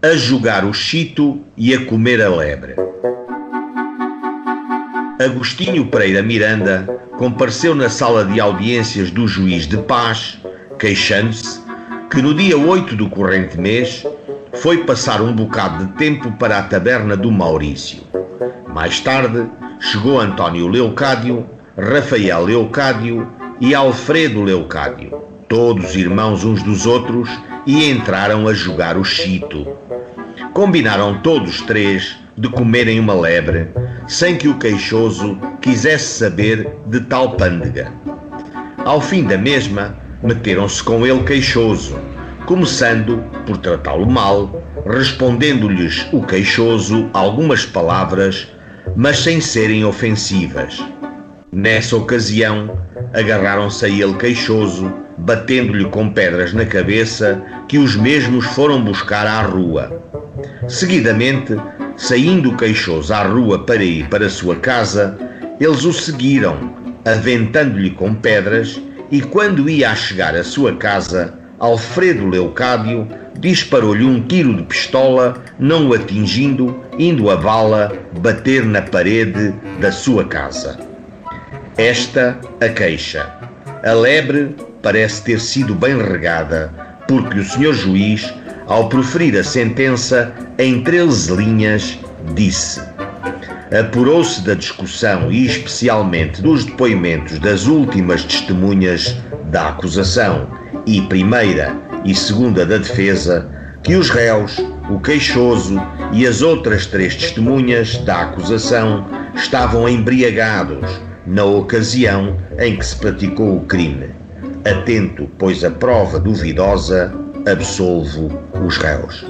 a jogar o chito e a comer a lebre. Agostinho Pereira Miranda compareceu na sala de audiências do juiz de paz, queixando-se que no dia 8 do corrente mês foi passar um bocado de tempo para a taberna do Maurício. Mais tarde chegou António Leucádio, Rafael Leucádio e Alfredo Leucádio, todos irmãos uns dos outros, e entraram a jogar o chito. Combinaram todos três de comerem uma lebre, sem que o queixoso quisesse saber de tal pândega. Ao fim da mesma, meteram-se com ele queixoso, começando por tratá-lo mal, respondendo-lhes o queixoso algumas palavras, mas sem serem ofensivas. Nessa ocasião, agarraram-se a ele queixoso, batendo-lhe com pedras na cabeça, que os mesmos foram buscar à rua. Seguidamente, saindo queixoso à rua para ir para sua casa, eles o seguiram, aventando-lhe com pedras, e quando ia a chegar à sua casa, Alfredo Leucádio disparou-lhe um tiro de pistola, não o atingindo, indo a bala bater na parede da sua casa. Esta a queixa. A lebre parece ter sido bem regada, porque o senhor juiz, ao proferir a sentença em 13 linhas, disse: Apurou-se da discussão e especialmente dos depoimentos das últimas testemunhas da acusação e primeira e segunda da defesa que os réus, o queixoso e as outras três testemunhas da acusação estavam embriagados na ocasião em que se praticou o crime. Atento, pois a prova duvidosa, absolvo os réus.